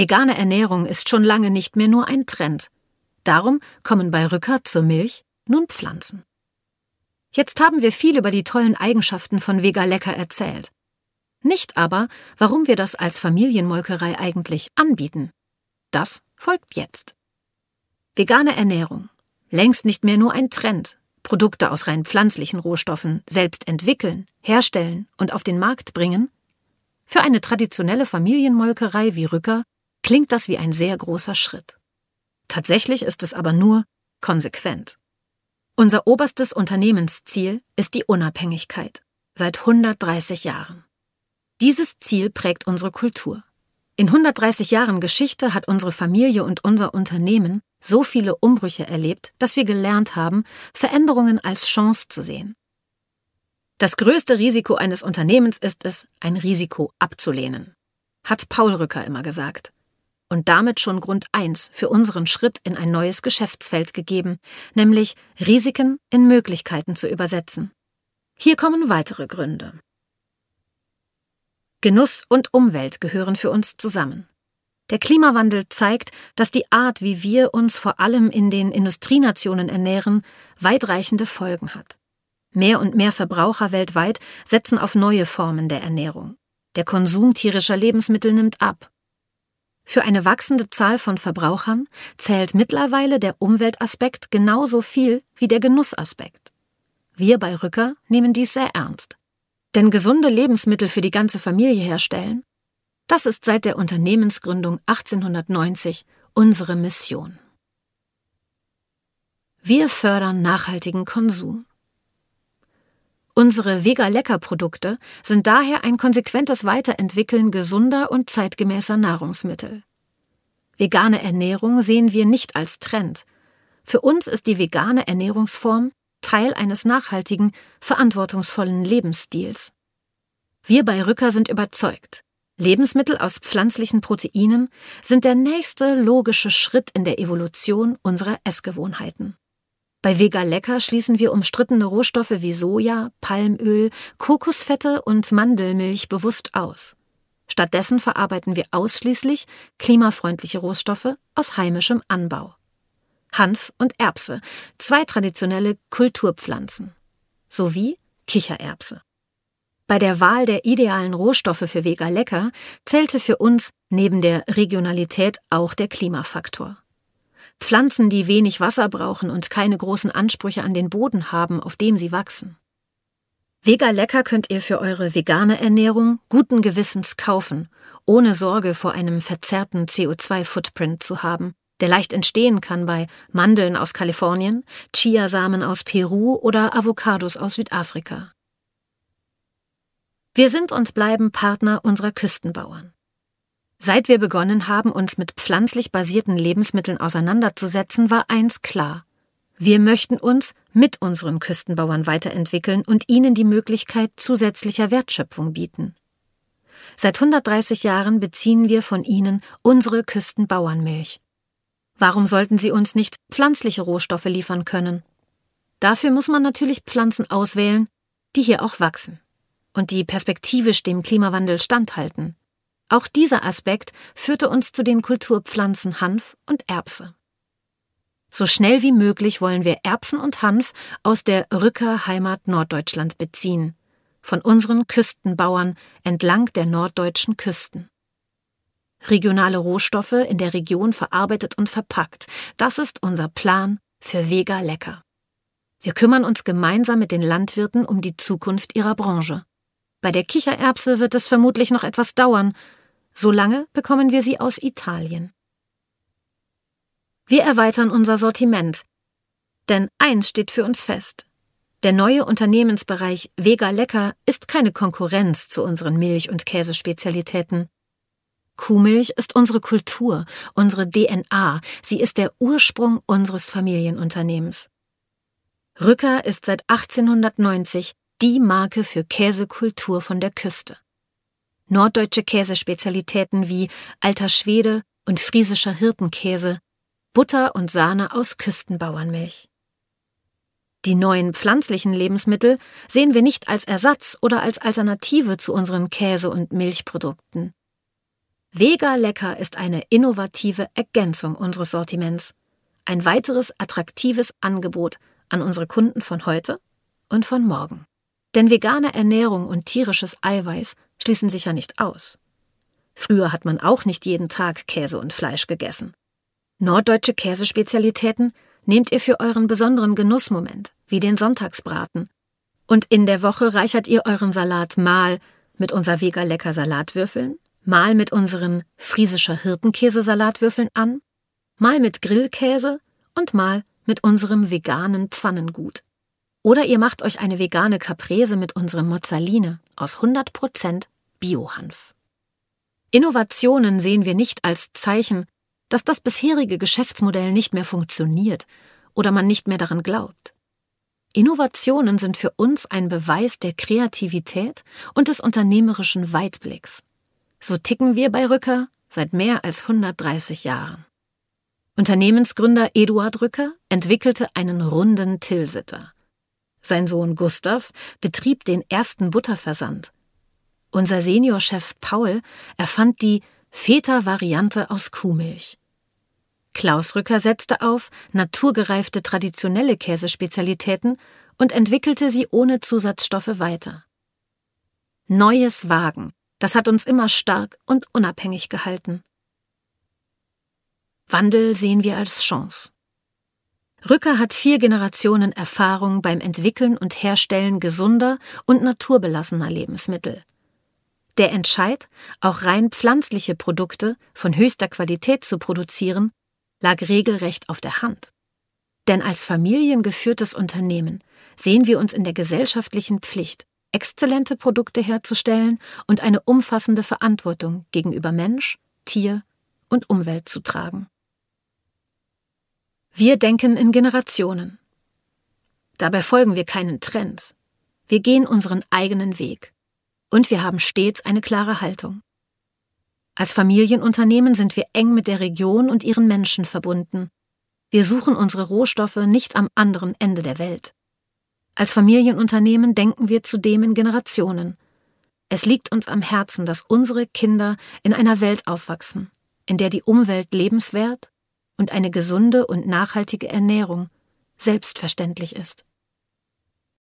Vegane Ernährung ist schon lange nicht mehr nur ein Trend. Darum kommen bei Rücker zur Milch nun Pflanzen. Jetzt haben wir viel über die tollen Eigenschaften von Vega Lecker erzählt. Nicht aber, warum wir das als Familienmolkerei eigentlich anbieten. Das folgt jetzt. Vegane Ernährung. Längst nicht mehr nur ein Trend. Produkte aus rein pflanzlichen Rohstoffen selbst entwickeln, herstellen und auf den Markt bringen. Für eine traditionelle Familienmolkerei wie Rücker klingt das wie ein sehr großer Schritt. Tatsächlich ist es aber nur konsequent. Unser oberstes Unternehmensziel ist die Unabhängigkeit seit 130 Jahren. Dieses Ziel prägt unsere Kultur. In 130 Jahren Geschichte hat unsere Familie und unser Unternehmen so viele Umbrüche erlebt, dass wir gelernt haben, Veränderungen als Chance zu sehen. Das größte Risiko eines Unternehmens ist es, ein Risiko abzulehnen, hat Paul Rücker immer gesagt. Und damit schon Grund eins für unseren Schritt in ein neues Geschäftsfeld gegeben, nämlich Risiken in Möglichkeiten zu übersetzen. Hier kommen weitere Gründe. Genuss und Umwelt gehören für uns zusammen. Der Klimawandel zeigt, dass die Art, wie wir uns vor allem in den Industrienationen ernähren, weitreichende Folgen hat. Mehr und mehr Verbraucher weltweit setzen auf neue Formen der Ernährung. Der Konsum tierischer Lebensmittel nimmt ab. Für eine wachsende Zahl von Verbrauchern zählt mittlerweile der Umweltaspekt genauso viel wie der Genussaspekt. Wir bei Rücker nehmen dies sehr ernst. Denn gesunde Lebensmittel für die ganze Familie herstellen, das ist seit der Unternehmensgründung 1890 unsere Mission. Wir fördern nachhaltigen Konsum. Unsere Vega-Lecker-Produkte sind daher ein konsequentes Weiterentwickeln gesunder und zeitgemäßer Nahrungsmittel. Vegane Ernährung sehen wir nicht als Trend. Für uns ist die vegane Ernährungsform Teil eines nachhaltigen, verantwortungsvollen Lebensstils. Wir bei Rücker sind überzeugt, Lebensmittel aus pflanzlichen Proteinen sind der nächste logische Schritt in der Evolution unserer Essgewohnheiten. Bei Vega Lecker schließen wir umstrittene Rohstoffe wie Soja, Palmöl, Kokosfette und Mandelmilch bewusst aus. Stattdessen verarbeiten wir ausschließlich klimafreundliche Rohstoffe aus heimischem Anbau. Hanf und Erbse, zwei traditionelle Kulturpflanzen, sowie Kichererbse. Bei der Wahl der idealen Rohstoffe für Vega Lecker zählte für uns neben der Regionalität auch der Klimafaktor. Pflanzen, die wenig Wasser brauchen und keine großen Ansprüche an den Boden haben, auf dem sie wachsen. Vega Lecker könnt ihr für eure vegane Ernährung guten Gewissens kaufen, ohne Sorge vor einem verzerrten CO2-Footprint zu haben, der leicht entstehen kann bei Mandeln aus Kalifornien, Chiasamen aus Peru oder Avocados aus Südafrika. Wir sind und bleiben Partner unserer Küstenbauern. Seit wir begonnen haben, uns mit pflanzlich basierten Lebensmitteln auseinanderzusetzen, war eins klar. Wir möchten uns mit unseren Küstenbauern weiterentwickeln und ihnen die Möglichkeit zusätzlicher Wertschöpfung bieten. Seit 130 Jahren beziehen wir von ihnen unsere Küstenbauernmilch. Warum sollten sie uns nicht pflanzliche Rohstoffe liefern können? Dafür muss man natürlich Pflanzen auswählen, die hier auch wachsen und die perspektivisch dem Klimawandel standhalten. Auch dieser Aspekt führte uns zu den Kulturpflanzen Hanf und Erbse. So schnell wie möglich wollen wir Erbsen und Hanf aus der Rücker Heimat Norddeutschland beziehen, von unseren Küstenbauern entlang der norddeutschen Küsten. Regionale Rohstoffe in der Region verarbeitet und verpackt. Das ist unser Plan für Vega Lecker. Wir kümmern uns gemeinsam mit den Landwirten um die Zukunft ihrer Branche. Bei der Kichererbse wird es vermutlich noch etwas dauern. Solange bekommen wir sie aus Italien. Wir erweitern unser Sortiment. Denn eins steht für uns fest. Der neue Unternehmensbereich Vega Lecker ist keine Konkurrenz zu unseren Milch- und Käsespezialitäten. Kuhmilch ist unsere Kultur, unsere DNA, sie ist der Ursprung unseres Familienunternehmens. Rücker ist seit 1890 die Marke für Käsekultur von der Küste. Norddeutsche Käsespezialitäten wie alter Schwede und friesischer Hirtenkäse, Butter und Sahne aus Küstenbauernmilch. Die neuen pflanzlichen Lebensmittel sehen wir nicht als Ersatz oder als Alternative zu unseren Käse- und Milchprodukten. Vega Lecker ist eine innovative Ergänzung unseres Sortiments. Ein weiteres attraktives Angebot an unsere Kunden von heute und von morgen. Denn vegane Ernährung und tierisches Eiweiß schließen sich ja nicht aus. Früher hat man auch nicht jeden Tag Käse und Fleisch gegessen. Norddeutsche Käsespezialitäten nehmt ihr für euren besonderen Genussmoment, wie den Sonntagsbraten. Und in der Woche reichert ihr euren Salat mal mit unser Vega Lecker Salatwürfeln mal mit unseren friesischer Hirtenkäse-Salatwürfeln an, mal mit Grillkäse und mal mit unserem veganen Pfannengut. Oder ihr macht euch eine vegane Caprese mit unserem Mozzaline aus 100% Biohanf. Innovationen sehen wir nicht als Zeichen, dass das bisherige Geschäftsmodell nicht mehr funktioniert oder man nicht mehr daran glaubt. Innovationen sind für uns ein Beweis der Kreativität und des unternehmerischen Weitblicks. So ticken wir bei Rücker seit mehr als 130 Jahren. Unternehmensgründer Eduard Rücker entwickelte einen runden Tilsitter. Sein Sohn Gustav betrieb den ersten Butterversand. Unser Seniorchef Paul erfand die Feta-Variante aus Kuhmilch. Klaus Rücker setzte auf naturgereifte traditionelle Käsespezialitäten und entwickelte sie ohne Zusatzstoffe weiter. Neues Wagen, das hat uns immer stark und unabhängig gehalten. Wandel sehen wir als Chance. Rücker hat vier Generationen Erfahrung beim Entwickeln und Herstellen gesunder und naturbelassener Lebensmittel. Der Entscheid, auch rein pflanzliche Produkte von höchster Qualität zu produzieren, lag regelrecht auf der Hand. Denn als familiengeführtes Unternehmen sehen wir uns in der gesellschaftlichen Pflicht, exzellente Produkte herzustellen und eine umfassende Verantwortung gegenüber Mensch, Tier und Umwelt zu tragen. Wir denken in Generationen. Dabei folgen wir keinen Trends. Wir gehen unseren eigenen Weg. Und wir haben stets eine klare Haltung. Als Familienunternehmen sind wir eng mit der Region und ihren Menschen verbunden. Wir suchen unsere Rohstoffe nicht am anderen Ende der Welt. Als Familienunternehmen denken wir zudem in Generationen. Es liegt uns am Herzen, dass unsere Kinder in einer Welt aufwachsen, in der die Umwelt lebenswert und eine gesunde und nachhaltige Ernährung selbstverständlich ist.